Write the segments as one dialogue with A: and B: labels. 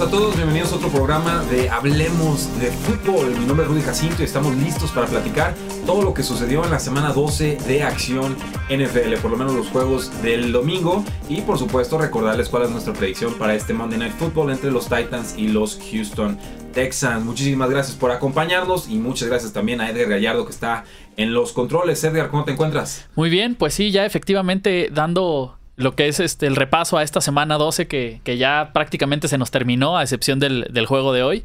A: A todos, bienvenidos a otro programa de Hablemos de Fútbol. Mi nombre es Rudy Jacinto y estamos listos para platicar todo lo que sucedió en la semana 12 de Acción NFL, por lo menos los juegos del domingo y por supuesto recordarles cuál es nuestra predicción para este Monday Night Football entre los Titans y los Houston Texans. Muchísimas gracias por acompañarnos y muchas gracias también a Edgar Gallardo que está en los controles. Edgar, ¿cómo te encuentras?
B: Muy bien, pues sí, ya efectivamente dando lo que es este el repaso a esta semana 12 que, que ya prácticamente se nos terminó, a excepción del, del, juego de hoy.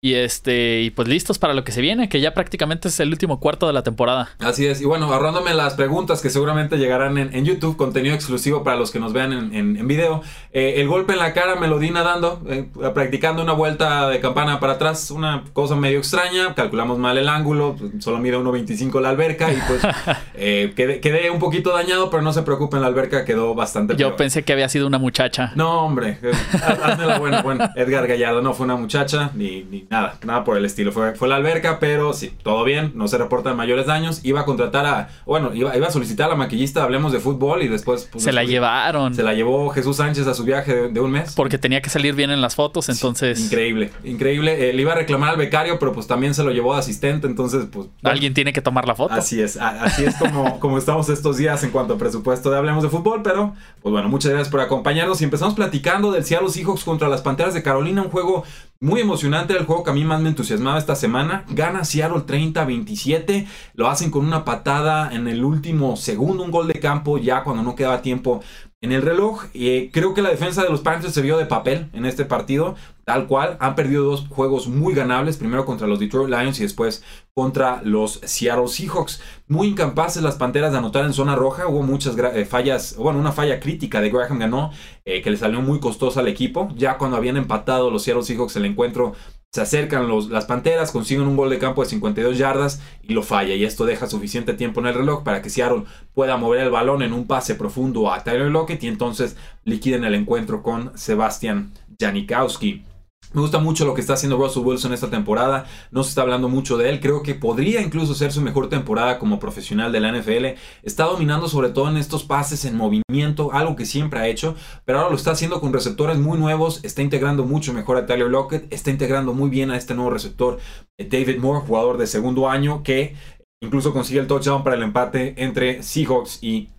B: Y este, y pues listos para lo que se viene, que ya prácticamente es el último cuarto de la temporada.
A: Así es, y bueno, ahorrándome las preguntas que seguramente llegarán en, en YouTube, contenido exclusivo para los que nos vean en, en, en video. Eh, el golpe en la cara me lo di nadando, eh, practicando una vuelta de campana para atrás, una cosa medio extraña, calculamos mal el ángulo, solo mide 1.25 la alberca y pues eh, quedé, quedé, un poquito dañado, pero no se preocupen, la alberca quedó bastante
B: Yo peor. pensé que había sido una muchacha.
A: No, hombre, hazme la buena, bueno, Edgar Gallardo no fue una muchacha, ni, ni nada, nada por el estilo. Fue, fue la alberca, pero sí, todo bien, no se reportan mayores daños. Iba a contratar a, bueno, iba, iba a solicitar a la maquillista, hablemos de fútbol y después...
B: Pues, se la llevaron.
A: Se la llevó Jesús Sánchez a su viaje de, de un mes.
B: Porque tenía que salir bien en las fotos, entonces...
A: Sí, increíble, increíble. Eh, le iba a reclamar al becario, pero pues también se lo llevó de asistente, entonces pues...
B: Bueno, Alguien tiene que tomar la foto.
A: Así es, así es como, como estamos estos días en cuanto a presupuesto de Hablemos de Fútbol, pero pues bueno, muchas gracias por acompañarnos y empezamos platicando del Seattle Seahawks contra las Panteras de Carolina, un juego muy emocionante el juego que a mí más me entusiasmaba esta semana. Gana Seattle 30-27. Lo hacen con una patada en el último segundo, un gol de campo ya cuando no quedaba tiempo en el reloj. Eh, creo que la defensa de los Panthers se vio de papel en este partido. Tal cual, han perdido dos juegos muy ganables, primero contra los Detroit Lions y después contra los Seattle Seahawks. Muy incapaces las Panteras de anotar en zona roja, hubo muchas eh, fallas, bueno, una falla crítica de Graham ganó, eh, que le salió muy costosa al equipo. Ya cuando habían empatado los Seattle Seahawks el encuentro, se acercan los, las Panteras, consiguen un gol de campo de 52 yardas y lo falla. Y esto deja suficiente tiempo en el reloj para que Seattle pueda mover el balón en un pase profundo a Tyler Lockett y entonces liquiden el encuentro con Sebastian Janikowski. Me gusta mucho lo que está haciendo Russell Wilson esta temporada. No se está hablando mucho de él. Creo que podría incluso ser su mejor temporada como profesional de la NFL. Está dominando sobre todo en estos pases en movimiento, algo que siempre ha hecho, pero ahora lo está haciendo con receptores muy nuevos. Está integrando mucho mejor a Tyler Lockett. Está integrando muy bien a este nuevo receptor, David Moore, jugador de segundo año, que incluso consigue el touchdown para el empate entre Seahawks y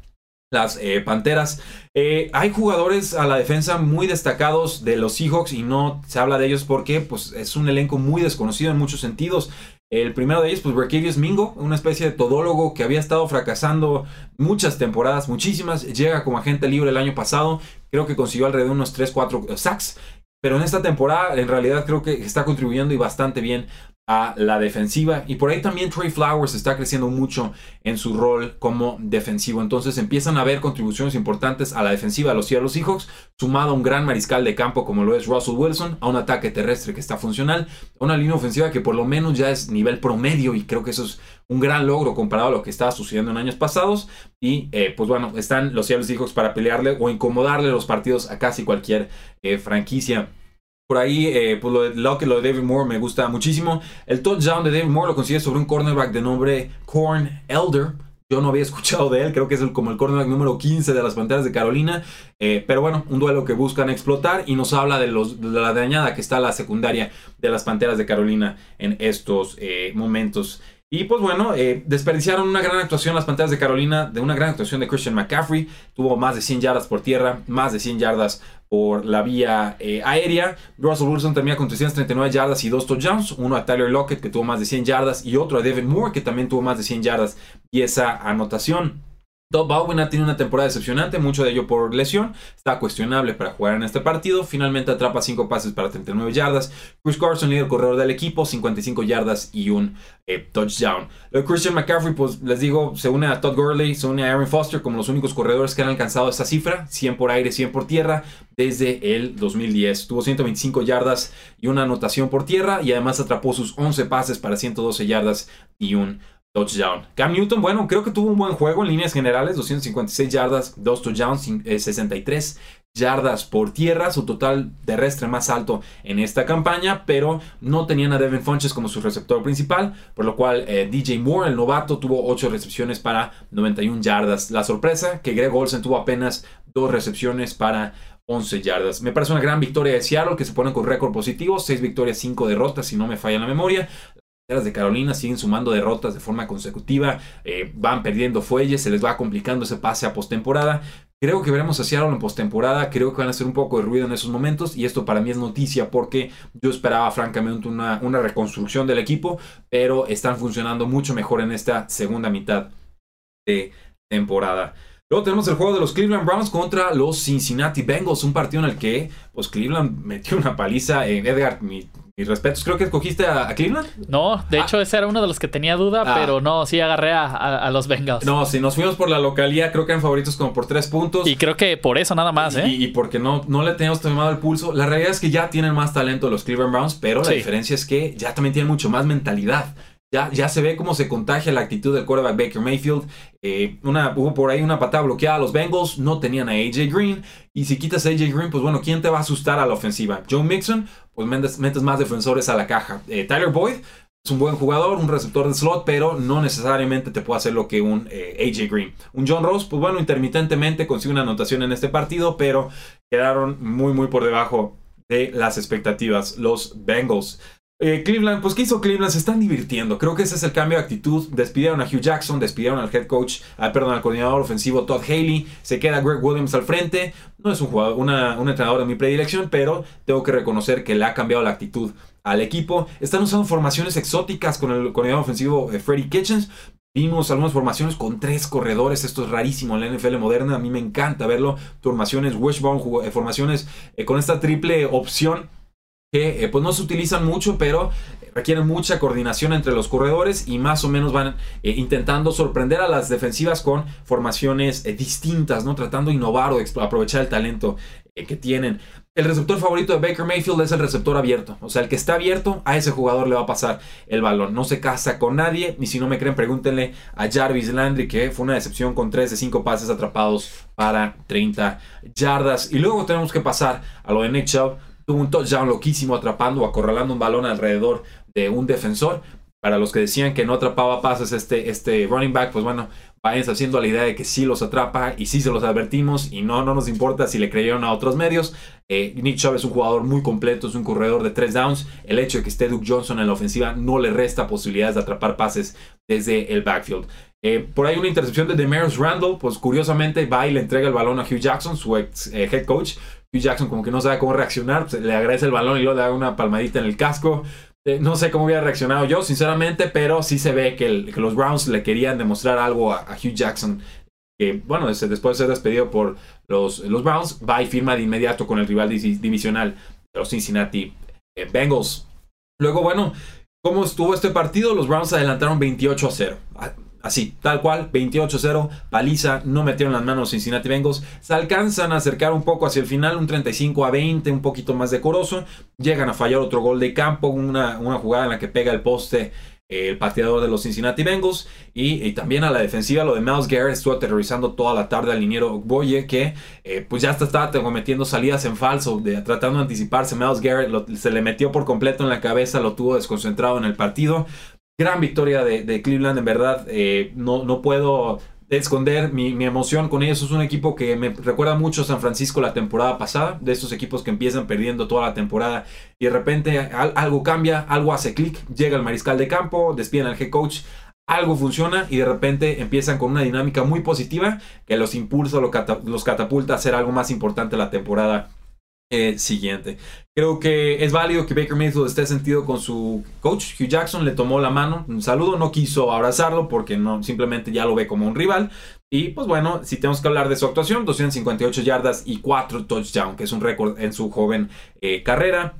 A: las eh, Panteras. Eh, hay jugadores a la defensa muy destacados de los Seahawks y no se habla de ellos porque pues, es un elenco muy desconocido en muchos sentidos. El primero de ellos, pues Berkevius Mingo, una especie de todólogo que había estado fracasando muchas temporadas, muchísimas. Llega como agente libre el año pasado. Creo que consiguió alrededor de unos 3-4 sacks. Pero en esta temporada, en realidad, creo que está contribuyendo y bastante bien a la defensiva. Y por ahí también Trey Flowers está creciendo mucho en su rol como defensivo. Entonces empiezan a haber contribuciones importantes a la defensiva de los Seattle Seahawks, sumado a un gran mariscal de campo como lo es Russell Wilson, a un ataque terrestre que está funcional, a una línea ofensiva que por lo menos ya es nivel promedio y creo que eso es un gran logro comparado a lo que estaba sucediendo en años pasados. Y eh, pues bueno, están los Seattle Seahawks para pelearle o incomodarle los partidos a casi cualquier eh, franquicia. Por ahí, eh, pues lo de, lo, de David Moore me gusta muchísimo. El touchdown de David Moore lo consigue sobre un cornerback de nombre Corn Elder. Yo no había escuchado de él, creo que es como el cornerback número 15 de las Panteras de Carolina. Eh, pero bueno, un duelo que buscan explotar y nos habla de la dañada que está la secundaria de las Panteras de Carolina en estos eh, momentos. Y pues bueno, eh, desperdiciaron una gran actuación las Panteras de Carolina, de una gran actuación de Christian McCaffrey. Tuvo más de 100 yardas por tierra, más de 100 yardas por la vía eh, aérea. Russell Wilson termina con 339 yardas y dos touchdowns. Uno a Tyler Lockett que tuvo más de 100 yardas y otro a Devin Moore que también tuvo más de 100 yardas y esa anotación. Baldwin ha tenido una temporada decepcionante, mucho de ello por lesión. Está cuestionable para jugar en este partido. Finalmente atrapa 5 pases para 39 yardas. Chris Carson, líder corredor del equipo, 55 yardas y un eh, touchdown. Christian McCaffrey, pues les digo, se une a Todd Gurley, se une a Aaron Foster como los únicos corredores que han alcanzado esta cifra. 100 por aire, 100 por tierra, desde el 2010. Tuvo 125 yardas y una anotación por tierra y además atrapó sus 11 pases para 112 yardas y un touchdown. Cam Newton, bueno, creo que tuvo un buen juego en líneas generales, 256 yardas, 2 touchdowns, 63 yardas por tierra, su total terrestre más alto en esta campaña, pero no tenían a Devin Funches como su receptor principal, por lo cual eh, DJ Moore, el novato, tuvo 8 recepciones para 91 yardas. La sorpresa, que Greg Olsen tuvo apenas dos recepciones para 11 yardas. Me parece una gran victoria de Seattle que se pone con récord positivo, 6 victorias, 5 derrotas, si no me falla la memoria. De Carolina siguen sumando derrotas de forma consecutiva, eh, van perdiendo fuelles, se les va complicando ese pase a postemporada. Creo que veremos a Seattle en postemporada, creo que van a hacer un poco de ruido en esos momentos y esto para mí es noticia porque yo esperaba francamente una, una reconstrucción del equipo, pero están funcionando mucho mejor en esta segunda mitad de temporada. Luego tenemos el juego de los Cleveland Browns contra los Cincinnati Bengals, un partido en el que pues Cleveland metió una paliza. en Edgar, mis respetos, creo que escogiste a, Cleveland.
B: No, de ah. hecho ese era uno de los que tenía duda, ah. pero no, sí agarré a, los Bengals.
A: No, si nos fuimos por la localía, creo que eran favoritos como por tres puntos.
B: Y creo que por eso nada más, ¿eh?
A: Y, porque no, no le teníamos tomado el pulso. La realidad es que ya tienen más talento los Cleveland Browns, pero la diferencia es que ya también tienen mucho más mentalidad. Ya, ya se ve cómo se contagia la actitud del quarterback Baker Mayfield. Eh, una, hubo por ahí una patada bloqueada. Los Bengals no tenían a AJ Green. Y si quitas a AJ Green, pues bueno, ¿quién te va a asustar a la ofensiva? Joe Mixon, pues metes, más defensores a la caja. Eh, Tyler Boyd es un buen jugador, un receptor de slot, pero no necesariamente te puede hacer lo que un eh, AJ Green. Un John Ross, pues bueno, intermitentemente consigue una anotación en este partido, pero quedaron muy, muy por debajo de las expectativas. Los Bengals. Eh, Cleveland, pues ¿qué hizo Cleveland? Se están divirtiendo. Creo que ese es el cambio de actitud. Despidieron a Hugh Jackson, despidieron al head coach, ah, perdón, al coordinador ofensivo Todd Haley. Se queda Greg Williams al frente. No es un jugador, una, un entrenador de mi predilección, pero tengo que reconocer que le ha cambiado la actitud al equipo. Están usando formaciones exóticas con el coordinador ofensivo eh, Freddie Kitchens. Vimos algunas formaciones con tres corredores. Esto es rarísimo en la NFL moderna. A mí me encanta verlo. Formaciones wishbone, eh, formaciones con esta triple opción que eh, pues no se utilizan mucho, pero requieren mucha coordinación entre los corredores y más o menos van eh, intentando sorprender a las defensivas con formaciones eh, distintas, ¿no? Tratando de innovar o aprovechar el talento que tienen. El receptor favorito de Baker Mayfield es el receptor abierto. O sea, el que está abierto, a ese jugador le va a pasar el balón. No se casa con nadie. Y si no me creen, pregúntenle a Jarvis Landry, que fue una decepción con 3 de 5 pases atrapados para 30 yardas. Y luego tenemos que pasar a lo de Nick Chubb tuvo un touchdown loquísimo atrapando o acorralando un balón alrededor de un defensor. Para los que decían que no atrapaba pases este, este running back, pues bueno, vayan haciendo la idea de que sí los atrapa y sí se los advertimos y no, no nos importa si le creyeron a otros medios. Eh, Nick Chubb es un jugador muy completo, es un corredor de tres downs. El hecho de que esté Duke Johnson en la ofensiva no le resta posibilidades de atrapar pases desde el backfield. Eh, por ahí una intercepción de Demarius Randall, pues curiosamente va y le entrega el balón a Hugh Jackson, su ex eh, head coach, Hugh Jackson como que no sabe cómo reaccionar, pues, le agradece el balón y luego le da una palmadita en el casco. Eh, no sé cómo hubiera reaccionado yo, sinceramente, pero sí se ve que, los Browns le querían demostrar algo a, Hugh Jackson. Que, bueno, después de ser despedido por los, los Browns, va y firma de inmediato con el rival divisional los Cincinnati Bengals. Luego, bueno, ¿cómo estuvo este partido? Los Browns adelantaron 28 a 0 Así, tal cual, 28-0, paliza, no metieron las manos Cincinnati Bengals, se alcanzan a acercar un poco hacia el final, un 35 a 20, un poquito más decoroso, llegan a fallar otro gol de campo, una, una jugada en la que pega el poste el pateador de los Cincinnati Bengals. Y, también a la defensiva lo de Miles Garrett estuvo aterrorizando toda la tarde al liniero Boye que eh, pues ya estaba cometiendo salidas en falso de, tratando de anticiparse. Miles Garrett se le metió por completo en la cabeza lo tuvo desconcentrado en el partido gran victoria de, Cleveland, en verdad. Eh, no, no puedo esconder mi, emoción con ellos. Es un equipo que me recuerda mucho a San Francisco la temporada pasada, de estos equipos que empiezan perdiendo toda la temporada y de repente algo cambia, algo hace clic, llega el mariscal de campo, despiden al head coach. Algo funciona y de repente empiezan con una dinámica muy positiva que los impulsa, los catapulta a hacer algo más importante la temporada eh, siguiente. Creo que es válido que Baker Mayfield esté sentido con su coach. Hugh Jackson le tomó la mano, un saludo, no quiso abrazarlo porque no, simplemente ya lo ve como un rival. Y pues bueno, si tenemos que hablar de su actuación, 258 yardas y 4 touchdowns, que es un récord en su joven eh, carrera.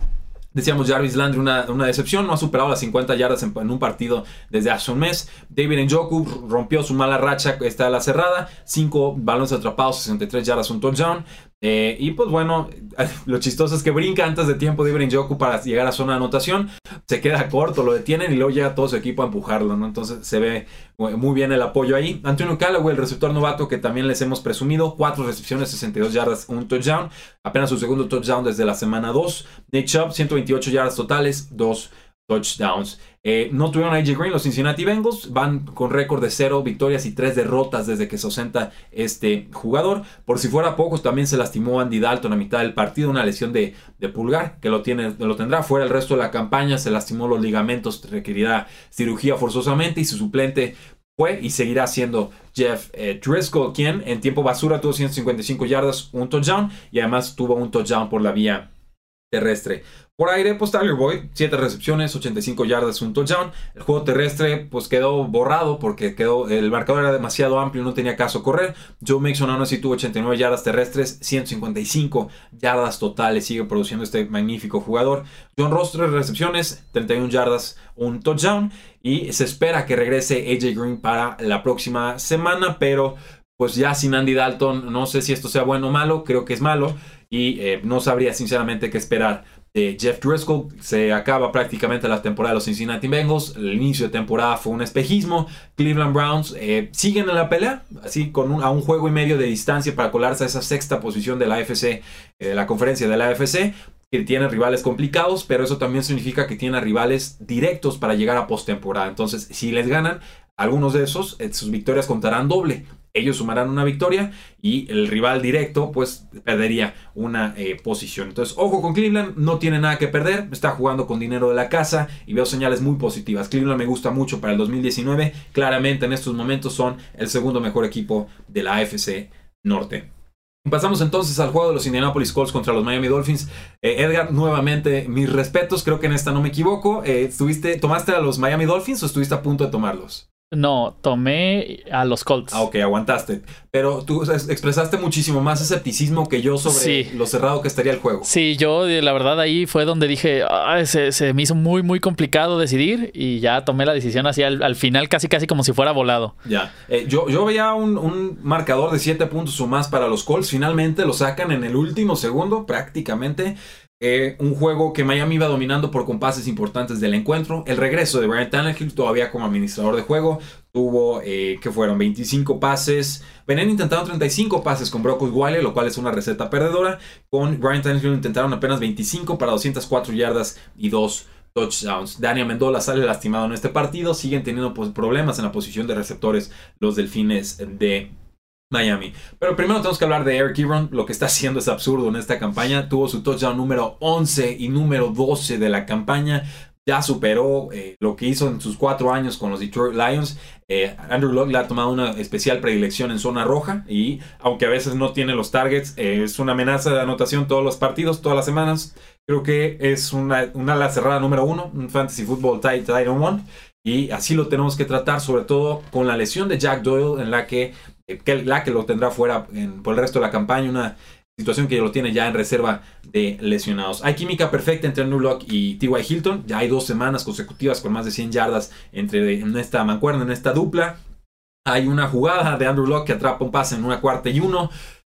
A: Decíamos Jarvis Landry, una, decepción, no ha superado las 50 yardas en, un partido desde hace un mes. David Njoku rompió su mala racha, está a la cerrada, 5 balones atrapados, 63 yardas, un touchdown. Eh, y pues bueno, lo chistoso es que brinca antes de tiempo de Njoku para llegar a zona de anotación. Se queda corto, lo detienen y luego llega todo su equipo a empujarlo, ¿no? Entonces se ve muy bien el apoyo ahí. Antonio Callaway, el receptor novato que también les hemos presumido, 4 recepciones, 62 yardas, un touchdown. Apenas su segundo touchdown desde la semana 2. Nick Chubb, 128 yardas totales, 2 touchdowns. Eh, no tuvieron a AJ Green los Cincinnati Bengals, van con récord de 0 victorias y 3 derrotas desde que se ausenta este jugador. Por si fuera pocos, también se lastimó Andy Dalton a mitad del partido, una lesión de, pulgar que lo, tiene, lo tendrá fuera el resto de la campaña, se lastimó los ligamentos, requerirá cirugía forzosamente y su suplente fue y seguirá siendo Jeff eh, Driscoll, quien en tiempo basura tuvo 155 yardas, un touchdown y además tuvo un touchdown por la vía terrestre. Por aire, pues Tyler Boyd, 7 recepciones, 85 yardas, un touchdown. El juego terrestre, pues quedó borrado porque quedó, el marcador era demasiado amplio, no tenía caso correr. Joe Mixon aún así tuvo 89 yardas terrestres, 155 yardas totales. Sigue produciendo este magnífico jugador. John Ross, 3 recepciones, 31 yardas, un touchdown. Y se espera que regrese AJ Green para la próxima semana, pero pues ya sin Andy Dalton, no sé si esto sea bueno o malo, creo que es malo. Y eh, no sabría sinceramente qué esperar de Jeff Driscoll. Se acaba prácticamente la temporada de los Cincinnati Bengals. El inicio de temporada fue un espejismo. Cleveland Browns eh, siguen en la pelea, así con a un juego y medio de distancia para colarse a esa sexta posición de la AFC, eh, de la conferencia de la AFC que tiene rivales complicados, pero eso también significa que tiene rivales directos para llegar a postemporada. Entonces, si les ganan algunos de esos, eh, sus victorias contarán doble ellos sumarán una victoria y el rival directo pues perdería una eh, posición. Entonces, ojo con Cleveland, no tiene nada que perder, está jugando con dinero de la casa y veo señales muy positivas. Cleveland me gusta mucho para el 2019, claramente en estos momentos son el segundo mejor equipo de la AFC Norte. Pasamos entonces al juego de los Indianapolis Colts contra los Miami Dolphins. Eh, Edgar, nuevamente, mis respetos, creo que en esta no me equivoco. Eh, ¿estuviste, ¿Tomaste a los Miami Dolphins o estuviste a punto de tomarlos?
B: No, tomé a los Colts.
A: Ah, ok, aguantaste. Pero tú expresaste muchísimo más escepticismo que yo sobre lo cerrado que estaría el juego.
B: Sí, yo la verdad ahí fue donde dije, se, me hizo muy, muy complicado decidir y ya tomé la decisión así al, final, casi, casi como si fuera volado.
A: Ya, eh, yo, yo veía un, un, marcador de 7 puntos o más para los Colts. Finalmente lo sacan en el último segundo, prácticamente. Eh, un juego que Miami iba dominando por compases importantes del encuentro. El regreso de Brian Tannehill todavía como administrador de juego. Tuvo, eh, que fueron 25 pases. Venían intentando 35 pases con Brock Osweiler, lo cual es una receta perdedora. Con Brian Tannehill intentaron apenas 25 para 204 yardas y 2 touchdowns. Daniel Mendola sale lastimado en este partido. Siguen teniendo pues, problemas en la posición de receptores los delfines de Miami. Pero primero tenemos que hablar de Eric Ebron. Lo que está haciendo es absurdo en esta campaña. Tuvo su touchdown número 11 y número 12 de la campaña. Ya superó eh, lo que hizo en sus cuatro años con los Detroit Lions. Eh, Andrew Luck le ha tomado una especial predilección en zona roja. Y aunque a veces no tiene los targets, eh, es una amenaza de anotación todos los partidos, todas las semanas. Creo que es una, una ala cerrada número uno, un fantasy football Titan One. Y así lo tenemos que tratar, sobre todo con la lesión de Jack Doyle, en la que que la que lo tendrá fuera por el resto de la campaña, una situación que lo tiene ya en reserva de lesionados. Hay química perfecta entre Locke y T.Y. Hilton, ya hay dos semanas consecutivas con más de 100 yardas entre en esta mancuerna, en esta dupla. Hay una jugada de Andrew Locke que atrapa un pase en una cuarta y uno.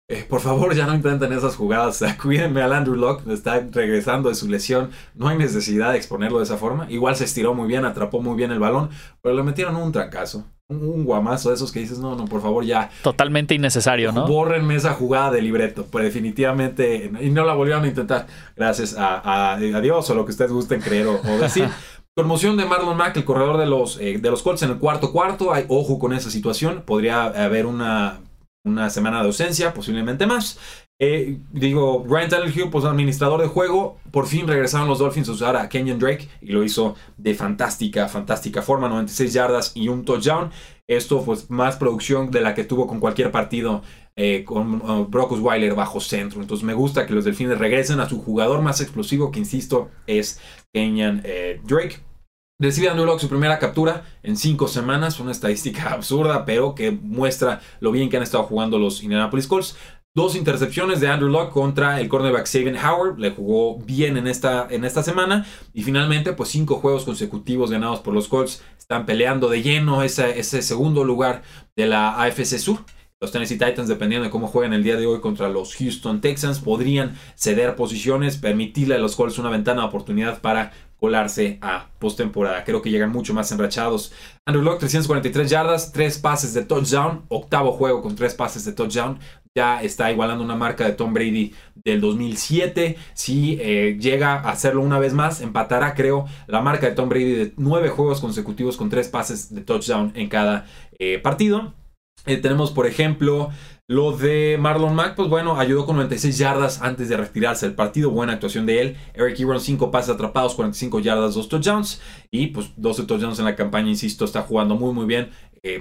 A: Eh, por favor, ya no intenten esas jugadas. Cuídenme al Andrew Locke, está regresando de su lesión. No hay necesidad de exponerlo de esa forma. Igual se estiró muy bien, atrapó muy bien el balón, pero le metieron un trancazo un guamazo de esos que dices, no, no, por favor, ya.
B: Totalmente innecesario, ¿no?
A: Bórrenme esa jugada de libreto, pues definitivamente, y no la volvieron a intentar, gracias a, Dios o lo que ustedes gusten creer o, decir. Conmoción de Marlon Mack, el corredor de los, eh, de los Colts en el cuarto cuarto. Hay ojo con esa situación. Podría haber una, una semana de ausencia, posiblemente más. Eh, digo, Ryan Tannehill, pues administrador de juego, por fin regresaron los Dolphins a usar a Kenyon Drake y lo hizo de fantástica, fantástica forma, 96 yardas y un touchdown. Esto pues más producción de la que tuvo con cualquier partido eh, con uh, Brock Osweiler bajo centro. Entonces me gusta que los Delfines regresen a su jugador más explosivo, que insisto es Kenyon eh, Drake. Recibe Andrew Locke su primera captura en cinco semanas, una estadística absurda, pero que muestra lo bien que han estado jugando los Indianapolis Colts. Dos intercepciones de Andrew Luck contra el cornerback Saban Howard. Le jugó bien en esta, en esta semana. Y finalmente, pues cinco juegos consecutivos ganados por los Colts. Están peleando de lleno ese, ese segundo lugar de la AFC Sur. Los Tennessee Titans, dependiendo de cómo jueguen el día de hoy contra los Houston Texans, podrían ceder posiciones, permitirle a los Colts una ventana de oportunidad para colarse a postemporada. Creo que llegan mucho más enrachados. Andrew Locke, 343 yardas, 3 pases de touchdown, octavo juego con 3 pases de touchdown. Ya está igualando una marca de Tom Brady del 2007. Si eh, llega a hacerlo una vez más, empatará, creo, la marca de Tom Brady de 9 juegos consecutivos con 3 pases de touchdown en cada eh, partido. Eh, tenemos, por ejemplo, lo de Marlon Mack, pues bueno, ayudó con 96 yardas antes de retirarse del partido. Buena actuación de él. Eric Ebron, 5 pases atrapados, 45 yardas, 2 touchdowns. Y pues 12 touchdowns en la campaña, insisto, está jugando muy muy bien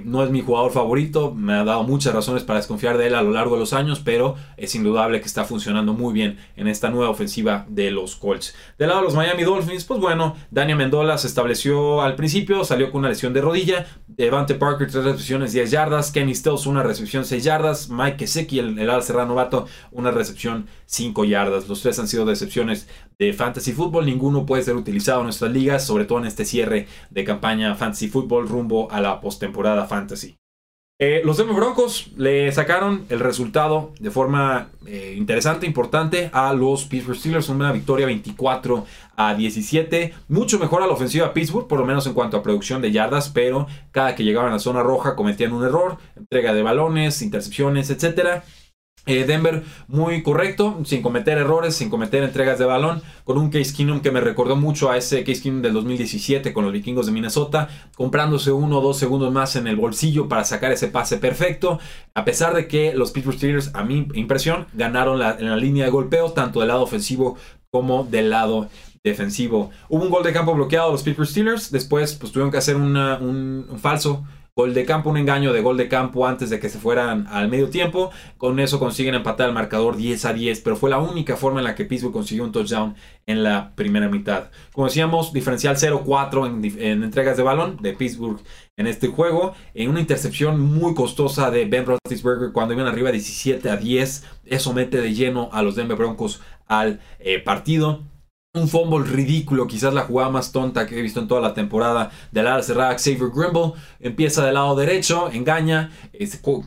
A: no es mi jugador favorito, me ha dado muchas razones para desconfiar de él a lo largo de los años, pero es indudable que está funcionando muy bien en esta nueva ofensiva de los Colts. Del lado de los Miami Dolphins, pues bueno, Daniel Mendola se estableció al principio, salió con una lesión de rodilla, Devante Parker, 3 recepciones, 10 yardas, Kenny Stills, una recepción, 6 yardas, Mike Keseki, el, el ala cerrado novato, una recepción, 5 yardas. Los tres han sido decepciones de Fantasy Football, ninguno puede ser utilizado en nuestras ligas, sobre todo en este cierre de campaña Fantasy Football rumbo a la postemporada Fantasy. Eh, los Denver Broncos le sacaron el resultado de forma eh, interesante, importante a los Pittsburgh Steelers. Una victoria 24 a 17. Mucho mejor a la ofensiva Pittsburgh, por lo menos en cuanto a producción de yardas, pero cada que llegaban a la zona roja cometían un error. Entrega de balones, intercepciones, etcétera. Eh, Denver muy correcto, sin cometer errores, sin cometer entregas de balón, con un Case Keenum que me recordó mucho a ese Case Keenum del 2017 con los vikingos de Minnesota, comprándose uno o dos segundos más en el bolsillo para sacar ese pase perfecto, a pesar de que los Pittsburgh Steelers, a mi impresión, ganaron en la línea de golpeo, tanto del lado ofensivo como del lado defensivo. Hubo un gol de campo bloqueado a los Pittsburgh Steelers, después pues tuvieron que hacer un falso Gol de campo, un engaño de gol de campo antes de que se fueran al medio tiempo. Con eso consiguen empatar el marcador 10 a 10, pero fue la única forma en la que Pittsburgh consiguió un touchdown en la primera mitad. Como decíamos, diferencial 0-4 en, entregas de balón de Pittsburgh en este juego. En una intercepción muy costosa de Ben Roethlisberger cuando iban arriba 17 a 10. Eso mete de lleno a los Denver Broncos al eh, partido un fumble ridículo, quizás la jugada más tonta que he visto en toda la temporada del ala cerrada Xavier Grimble. Empieza del lado derecho, engaña,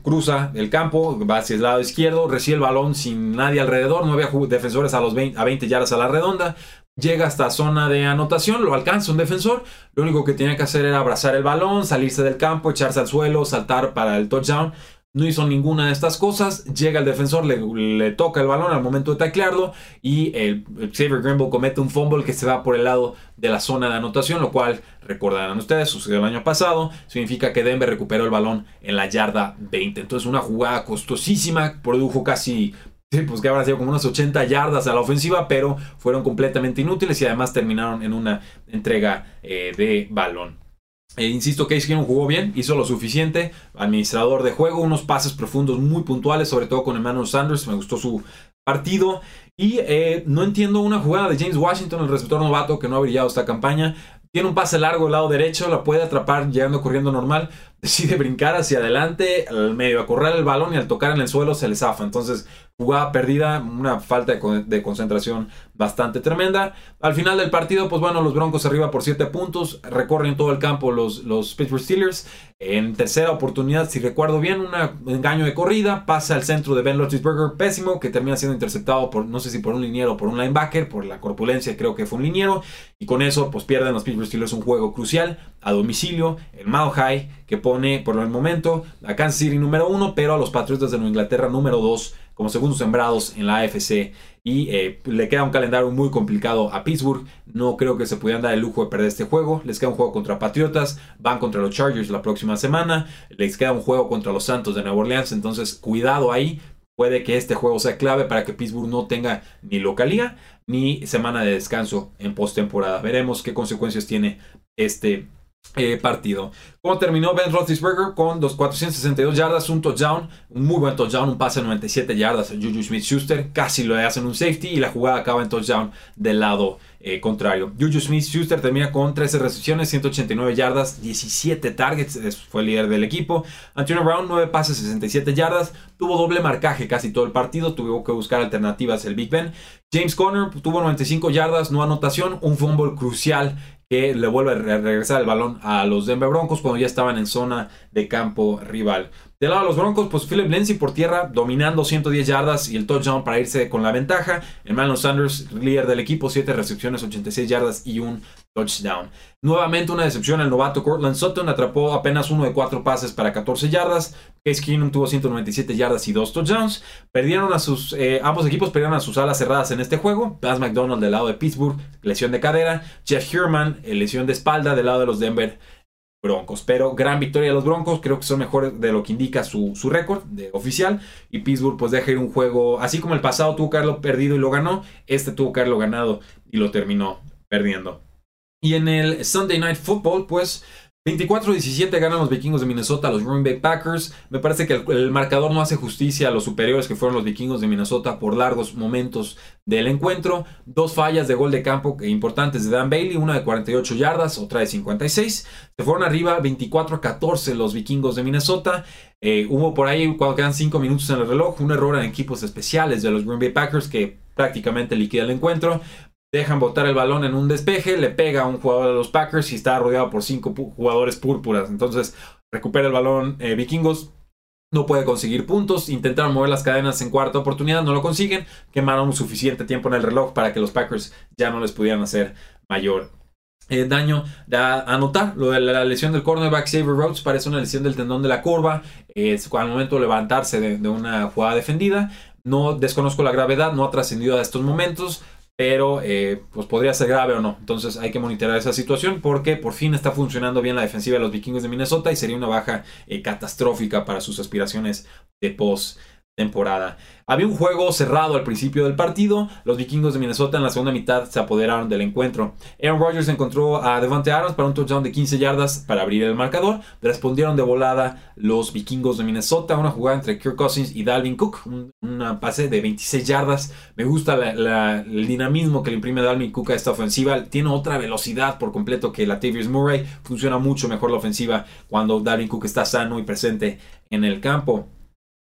A: cruza el campo, va hacia el lado izquierdo, recibe el balón sin nadie alrededor, no había defensores a, los 20, a 20 yardas a la redonda. Llega hasta zona de anotación, lo alcanza un defensor. Lo único que tenía que hacer era abrazar el balón, salirse del campo, echarse al suelo, saltar para el touchdown. No hizo ninguna de estas cosas. Llega el defensor, le, toca el balón al momento de taclearlo. Y el, Xavier Grimble comete un fumble que se va por el lado de la zona de anotación. Lo cual, recordarán ustedes, sucedió el año pasado. Significa que Denver recuperó el balón en la yarda 20. Entonces, una jugada costosísima. Produjo casi pues que habrá sido como unas 80 yardas a la ofensiva, pero fueron completamente inútiles y además terminaron en una entrega eh, de balón. Eh, insisto, Case Keenum jugó bien, hizo lo suficiente. Administrador de juego, unos pases profundos muy puntuales, sobre todo con Emmanuel Sanders. Me gustó su partido. Y eh, no entiendo una jugada de James Washington, el receptor novato que no ha brillado esta campaña. Tiene un pase largo al lado derecho, la puede atrapar llegando corriendo normal. Decide brincar hacia adelante, al medio, a correr el balón y al tocar en el suelo se le zafa. Entonces, jugada perdida, una falta de, concentración bastante tremenda. Al final del partido, pues bueno, los Broncos arriba por 7 puntos, recorren todo el campo los, los Pittsburgh Steelers. En tercera oportunidad, si recuerdo bien, un engaño de corrida, pasa al centro de Ben Roethlisberger, pésimo, que termina siendo interceptado por, no sé si por un liniero o por un linebacker, por la corpulencia, creo que fue un liniero. Y con eso, pues pierden los Pittsburgh Steelers un juego crucial a domicilio, el Mile High, que pone por el momento a Kansas City número 1, pero a los Patriotas de Nueva Inglaterra número 2 como segundos sembrados en la AFC. Y eh, le queda un calendario muy complicado a Pittsburgh. No creo que se pudieran dar el lujo de perder este juego. Les queda un juego contra Patriotas. Van contra los Chargers la próxima semana. Les queda un juego contra los Santos de Nueva Orleans. Entonces, cuidado ahí. Puede que este juego sea clave para que Pittsburgh no tenga ni localía ni semana de descanso en postemporada. Veremos qué consecuencias tiene este eh, partido. ¿Cómo terminó Ben Roethlisberger? Con 462 yardas, un touchdown, un muy buen touchdown, un pase de 97 yardas a Juju Smith-Schuster. Casi lo hacen un safety y la jugada acaba en touchdown del lado eh, contrario. Juju Smith-Schuster termina con 13 recepciones, 189 yardas, 17 targets, fue el líder del equipo. Antonio Brown, 9 pases, 67 yardas, tuvo doble marcaje casi todo el partido, tuvo que buscar alternativas el Big Ben. James Conner tuvo 95 yardas, no anotación, un fumble crucial que le vuelve a regresar el balón a los Denver Broncos cuando ya estaban en zona de campo rival. Del lado de los Broncos, pues Philip Lindsay por tierra, dominando 110 yardas y el touchdown para irse con la ventaja. Emmanuel Sanders, líder del equipo, 7 recepciones, 86 yardas y un touchdown. Nuevamente una decepción, el novato Cortland Sutton atrapó apenas uno de cuatro pases para 14 yardas. Case Keenum tuvo 197 yardas y dos touchdowns. Perdieron a sus, eh, ambos equipos perdieron a sus alas cerradas en este juego. Baz McDonald del lado de Pittsburgh, lesión de cadera. Jeff Herman, eh, lesión de espalda del lado de los Denver Broncos. Pero gran victoria de los Broncos, creo que son mejores de lo que indica su, récord de oficial. Y Pittsburgh pues deja ir un juego, así como el pasado tuvo que haberlo perdido y lo ganó, este tuvo que haberlo ganado y lo terminó perdiendo. Y en el Sunday Night Football, pues 24-17 ganan los vikingos de Minnesota los Green Bay Packers. Me parece que el, marcador no hace justicia a los superiores que fueron los vikingos de Minnesota por largos momentos del encuentro. Dos fallas de gol de campo importantes de Dan Bailey, una de 48 yardas, otra de 56. Se fueron arriba 24-14 los vikingos de Minnesota. Eh, hubo por ahí, cuando quedan 5 minutos en el reloj, un error en equipos especiales de los Green Bay Packers que prácticamente liquida el encuentro dejan botar el balón en un despeje, le pega a un jugador de los Packers y está rodeado por cinco jugadores púrpuras. Entonces recupera el balón eh, Vikingos. No puede conseguir puntos. Intentaron mover las cadenas en cuarta oportunidad. No lo consiguen. Quemaron suficiente tiempo en el reloj para que los Packers ya no les pudieran hacer mayor eh, daño. Da a notar lo de la lesión del cornerback Xavier Rhodes. Parece una lesión del tendón de la curva. Es al momento de levantarse de, de una jugada defendida. No desconozco la gravedad. No ha trascendido a estos momentos pero eh, pues podría ser grave o no. Entonces hay que monitorear esa situación porque por fin está funcionando bien la defensiva de los vikingos de Minnesota y sería una baja eh, catastrófica para sus aspiraciones de post temporada. Había un juego cerrado al principio del partido. Los vikingos de Minnesota en la segunda mitad se apoderaron del encuentro. Aaron Rodgers encontró a Devante Adams para un touchdown de 15 yardas para abrir el marcador. Respondieron de volada los vikingos de Minnesota. Una jugada entre Kirk Cousins y Dalvin Cook. Un una pase de 26 yardas. Me gusta el dinamismo que le imprime Dalvin Cook a esta ofensiva. Tiene otra velocidad por completo que la Tavius Murray. Funciona mucho mejor la ofensiva cuando Dalvin Cook está sano y presente en el campo.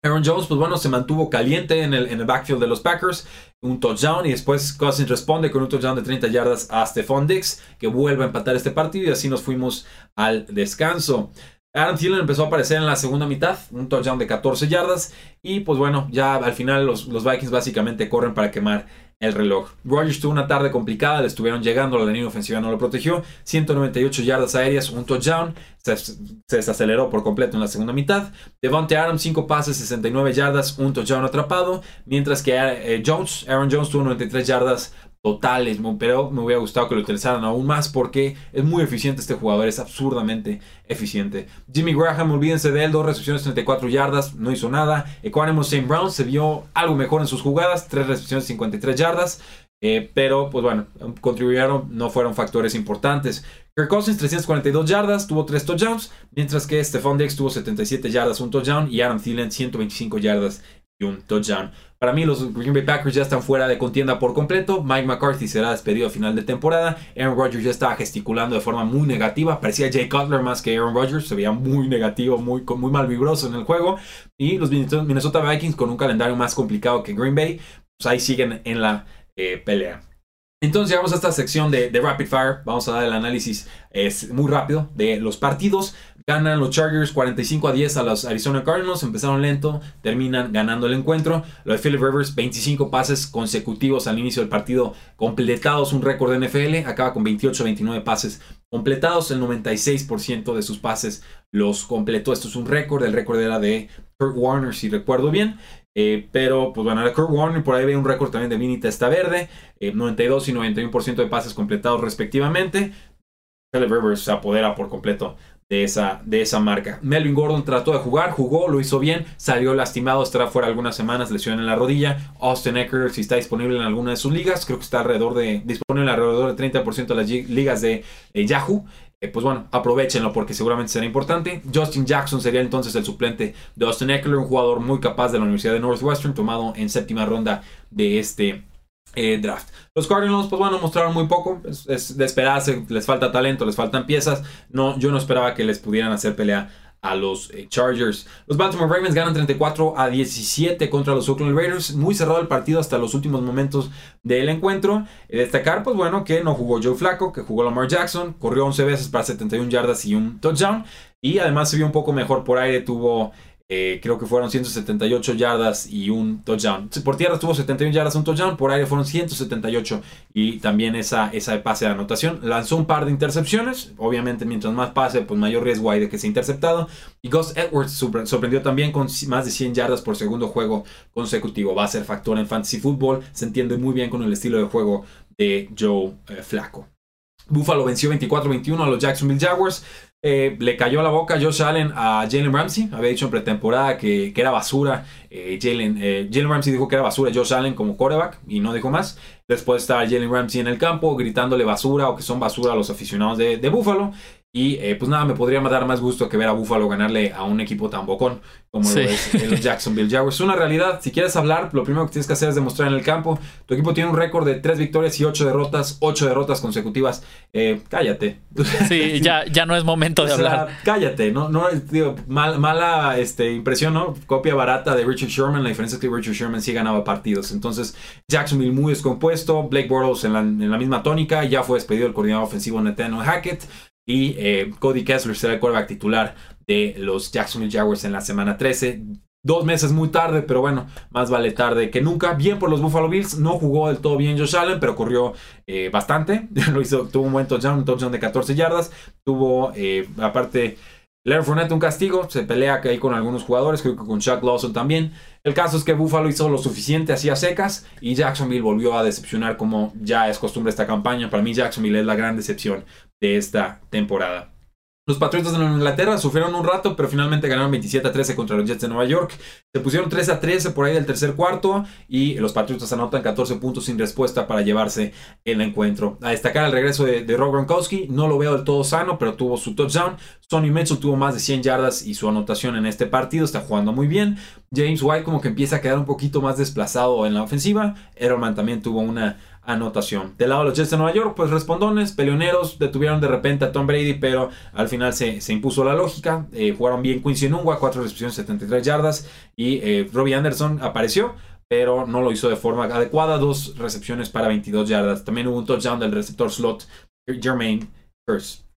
A: Aaron Jones, pues bueno, se mantuvo caliente en el, en el backfield de los Packers. Un touchdown y después Cousins responde con un touchdown de 30 yardas a Stephon Dix, que vuelve a empatar este partido y así nos fuimos al descanso. Aaron Thielen empezó a aparecer en la segunda mitad, un touchdown de 14 yardas. Y pues bueno, ya al final los, los Vikings básicamente corren para quemar el reloj. Rogers tuvo una tarde complicada, le estuvieron llegando, la línea ofensiva no lo protegió. 198 yardas aéreas, un touchdown. Se, se, desaceleró por completo en la segunda mitad. Devontae Adams, 5 pases, 69 yardas, un touchdown atrapado. Mientras que eh, Jones, Aaron Jones tuvo 93 yardas totales, pero me hubiera gustado que lo utilizaran aún más porque es muy eficiente este jugador, es absurdamente eficiente. Jimmy Graham, olvídense de él, dos recepciones, 34 yardas, no hizo nada. Equanimous St. Brown se vio algo mejor en sus jugadas, tres recepciones, 53 yardas. Eh, pero, pues bueno, contribuyeron, no fueron factores importantes. Kirk Cousins, 342 yardas, tuvo 3 touchdowns, mientras que Stephon Diggs tuvo 77 yardas, un touchdown, y Adam Thielen, 125 yardas y un touchdown. Para mí los Green Bay Packers ya están fuera de contienda por completo. Mike McCarthy será despedido a final de temporada. Aaron Rodgers ya estaba gesticulando de forma muy negativa. Parecía Jay Cutler más que Aaron Rodgers. Se veía muy negativo, muy, muy mal vibroso en el juego. Y los Minnesota Vikings con un calendario más complicado que Green Bay. Pues ahí siguen en la eh, pelea. Entonces llegamos a esta sección de, Rapid Fire. Vamos a dar el análisis es muy rápido de los partidos. Ganan los Chargers 45 a 10 a los Arizona Cardinals. Empezaron lento, terminan ganando el encuentro. Lo de Philip Rivers, 25 pases consecutivos al inicio del partido completados, un récord de NFL. Acaba con 28-29 pases completados. El 96% de sus pases los completó. Esto es un récord. El récord era de Kurt Warner, si recuerdo bien. Eh, pero, pues bueno, Kurt Warner por ahí ve un récord también de Vinita está verde. 92 eh, y 91% de pases completados respectivamente. Philip Rivers se apodera por completo de esa, de esa marca. Melvin Gordon trató de jugar, jugó, lo hizo bien, salió lastimado, estará fuera algunas semanas, lesión en la rodilla. Austin Eckler, si está disponible en alguna de sus ligas, creo que está alrededor de, disponible alrededor del 30% de las ligas de Yahoo. Eh, pues bueno, aprovechenlo porque seguramente será importante. Justin Jackson sería entonces el suplente de Austin Eckler, un jugador muy capaz de la Universidad de Northwestern, tomado en séptima ronda de este eh, draft. Los Cardinals, pues bueno, mostraron muy poco. Es, de esperarse, les falta talento, les faltan piezas. No, yo no esperaba que les pudieran hacer pelea a los eh, Chargers. Los Baltimore Ravens ganan 34 a 17 contra los Oakland Raiders. Muy cerrado el partido hasta los últimos momentos del encuentro. destacar, pues bueno, que no jugó Joe Flacco, que jugó Lamar Jackson, corrió 11 veces para 71 yardas y un touchdown. Y además se vio un poco mejor por aire, tuvo eh, creo que fueron 178 yardas y un touchdown. Por tierra tuvo 71 yardas, un touchdown. Por aire fueron 178 y también esa, esa pase de anotación. Lanzó un par de intercepciones. Obviamente, mientras más pase, pues mayor riesgo hay de que sea interceptado. Y Gus Edwards sorprendió también con más de 100 yardas por segundo juego consecutivo. Va a ser factor en fantasy football. Se entiende muy bien con el estilo de juego de Joe eh, Flaco. Buffalo venció 24-21 a los Jacksonville Jaguars. Eh, le cayó la boca Josh Allen a Jalen Ramsey. Había dicho en pretemporada que, era basura. Eh, eh, Jalen, Ramsey dijo que era basura Josh Allen como quarterback y no dijo más. Después estaba Jalen Ramsey en el campo gritándole basura o que son basura a los aficionados de, de Buffalo. Y eh, pues nada, me podría dar más gusto que ver a Buffalo ganarle a un equipo tan bocón como lo es los Jacksonville Jaguars. Es una realidad. Si quieres hablar, lo primero que tienes que hacer es demostrar en el campo. Tu equipo tiene un récord de 3 victorias y 8 derrotas, 8 derrotas consecutivas. Eh, cállate.
B: Sí, ya, ya no es momento de hablar.
A: cállate, no, no digo, mala este, impresión, ¿no? Copia barata de Richard Sherman. La diferencia es que Richard Sherman sí ganaba partidos. Entonces, Jacksonville muy descompuesto. Blake Bortles en la, en la misma tónica. Ya fue despedido el coordinador ofensivo Nathaniel Hackett. Y eh, Cody Kessler será el quarterback titular de los Jacksonville Jaguars en la semana 13. Dos meses muy tarde, pero bueno, más vale tarde que nunca. Bien por los Buffalo Bills, no jugó del todo bien Josh Allen, pero corrió eh, bastante. Lo hizo, tuvo un buen touchdown, un touchdown de 14 yardas. Tuvo, eh, aparte, Leonard Fournette un castigo, se pelea ahí con algunos jugadores, creo que con Chuck Lawson también. El caso es que Buffalo hizo lo suficiente, hacía secas, y Jacksonville volvió a decepcionar como ya es costumbre esta campaña. Para mí Jacksonville es la gran decepción de esta temporada. Los Patriotas de Inglaterra sufrieron un rato, pero finalmente ganaron 27 a 13 contra los Jets de Nueva York. Se pusieron 3 a 13 por ahí del tercer cuarto y los Patriotas anotan 14 puntos sin respuesta para llevarse el encuentro. A destacar el regreso de, Rob Gronkowski, no lo veo del todo sano, pero tuvo su touchdown. Sonny Mitchell tuvo más de 100 yardas y su anotación en este partido, está jugando muy bien. James White como que empieza a quedar un poquito más desplazado en la ofensiva. Edelman también tuvo una anotación. Del lado de los Jets de Nueva York, pues respondones, peleoneros, detuvieron de repente a Tom Brady, pero al final se, impuso la lógica. Eh, jugaron bien Quincy Nungua, 4 recepciones, 73 yardas. Y eh, Robbie Anderson apareció, pero no lo hizo de forma adecuada. Dos recepciones para 22 yardas. También hubo un touchdown del receptor slot, Jermaine Curse.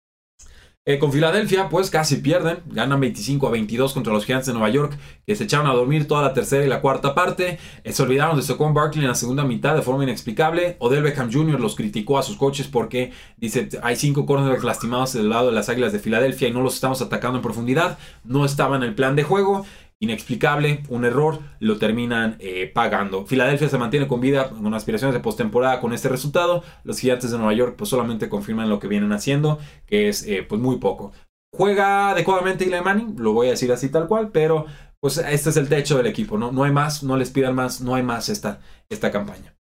A: Eh, con Filadelfia, pues casi pierden. Ganan 25 a 22 contra los Giants de Nueva York, que se echaron a dormir toda la tercera y la cuarta parte. Eh, se olvidaron de Saquon Barkley en la segunda mitad de forma inexplicable. Odell Beckham Jr. los criticó a sus coaches porque dice: hay cinco cornerbacks lastimados del lado de las Águilas de Filadelfia y no los estamos atacando en profundidad. No estaba en el plan de juego inexplicable, un error, lo terminan eh, pagando. Filadelfia se mantiene con vida, con aspiraciones de postemporada con este resultado. Los gigantes de Nueva York pues solamente confirman lo que vienen haciendo, que es eh, pues muy poco. Juega adecuadamente Eli Manning, lo voy a decir así tal cual, pero pues este es el techo del equipo, ¿no? No hay más, no les pidan más, no hay más esta, esta campaña.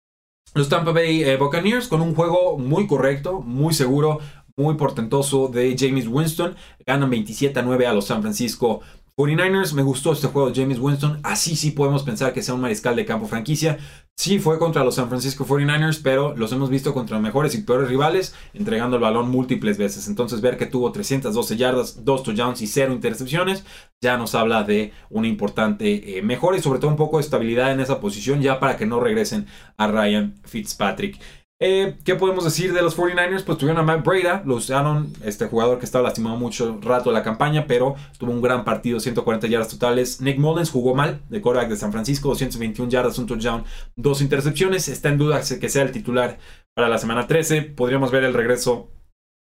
A: Los Tampa Bay eh, Buccaneers con un juego muy correcto, muy seguro, muy portentoso de James Winston. Ganan 27 a 9 a los San Francisco 49ers, me gustó este juego de James Winston. Así sí podemos pensar que sea un mariscal de campo franquicia. Sí fue contra los San Francisco 49ers, pero los hemos visto contra mejores y peores rivales, entregando el balón múltiples veces. Entonces ver que tuvo 312 yardas, 2 touchdowns y 0 intercepciones, ya nos habla de una importante eh, mejora y sobre todo un poco de estabilidad en esa posición ya para que no regresen a Ryan Fitzpatrick. Eh, ¿Qué podemos decir de los 49ers? Pues tuvieron a Matt Breda, lo usaron, este jugador que estaba lastimado mucho rato de la campaña, pero tuvo un gran partido, 140 yardas totales. Nick Mullens jugó mal, de quarterback de San Francisco, 221 yardas, un touchdown, dos intercepciones. Está en duda que sea el titular para la semana 13. Podríamos ver el regreso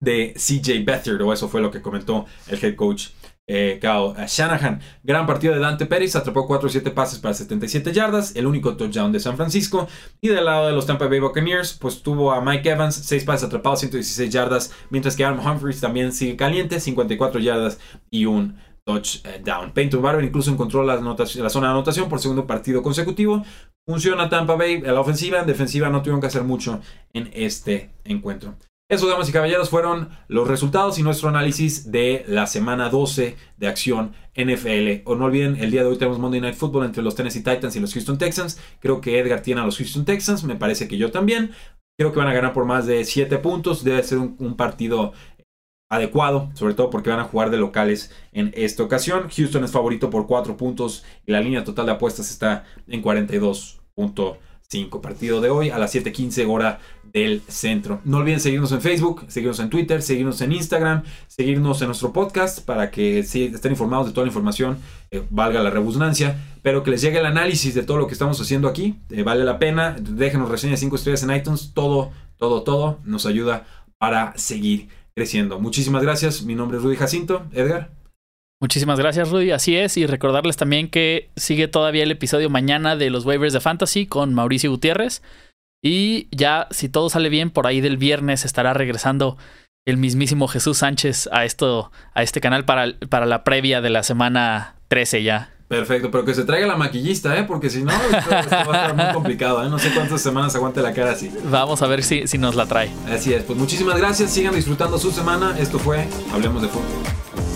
A: de CJ Beathard, o eso fue lo que comentó el head coach eh, Shanahan. Gran partido de Dante Pérez, atrapó 4 o 7 pases para 77 yardas, el único touchdown de San Francisco. Y del lado de los Tampa Bay Buccaneers, pues tuvo a Mike Evans, 6 pases atrapados, 116 yardas, mientras que Aaron Humphries también sigue caliente, 54 yardas y un touchdown. Peyton Barber incluso encontró la, la zona de anotación por segundo partido consecutivo. Funciona Tampa Bay en la ofensiva, en defensiva no tuvieron que hacer mucho en este encuentro. Eso, damas y caballeros, fueron los resultados y nuestro análisis de la semana 12 de acción NFL. O no olviden, el día de hoy tenemos Monday Night Football entre los Tennessee Titans y los Houston Texans. Creo que Edgar tiene a los Houston Texans, me parece que yo también. Creo que van a ganar por más de 7 puntos. Debe ser un, partido adecuado, sobre todo porque van a jugar de locales en esta ocasión. Houston es favorito por 4 puntos y la línea total de apuestas está en 42.5. Partido de hoy a las 7:15 hora del centro. No olviden seguirnos en Facebook, seguirnos en Twitter, seguirnos en Instagram, seguirnos en nuestro podcast para que estén informados de toda la información, eh, valga la redundancia, pero que les llegue el análisis de todo lo que estamos haciendo aquí. Eh, vale la pena. Déjenos reseñas 5 estrellas en iTunes. Todo, todo, todo nos ayuda para seguir creciendo. Muchísimas gracias. Mi nombre es Rudy Jacinto. Edgar.
B: Muchísimas gracias, Rudy. Así es. Y recordarles también que sigue todavía el episodio mañana de los waivers de Fantasy con Mauricio Gutiérrez. Y ya, si todo sale bien, por ahí del viernes estará regresando el mismísimo Jesús Sánchez a esto, a este canal para, para la previa de la semana 13 ya.
A: Perfecto, pero que se traiga la maquillista, ¿eh? Porque si no, esto, va a estar muy complicado, ¿eh? No sé cuántas semanas aguante la cara así.
B: Vamos a ver si, si nos la trae.
A: Así es, pues muchísimas gracias, sigan disfrutando su semana. Esto fue Hablemos de Fútbol.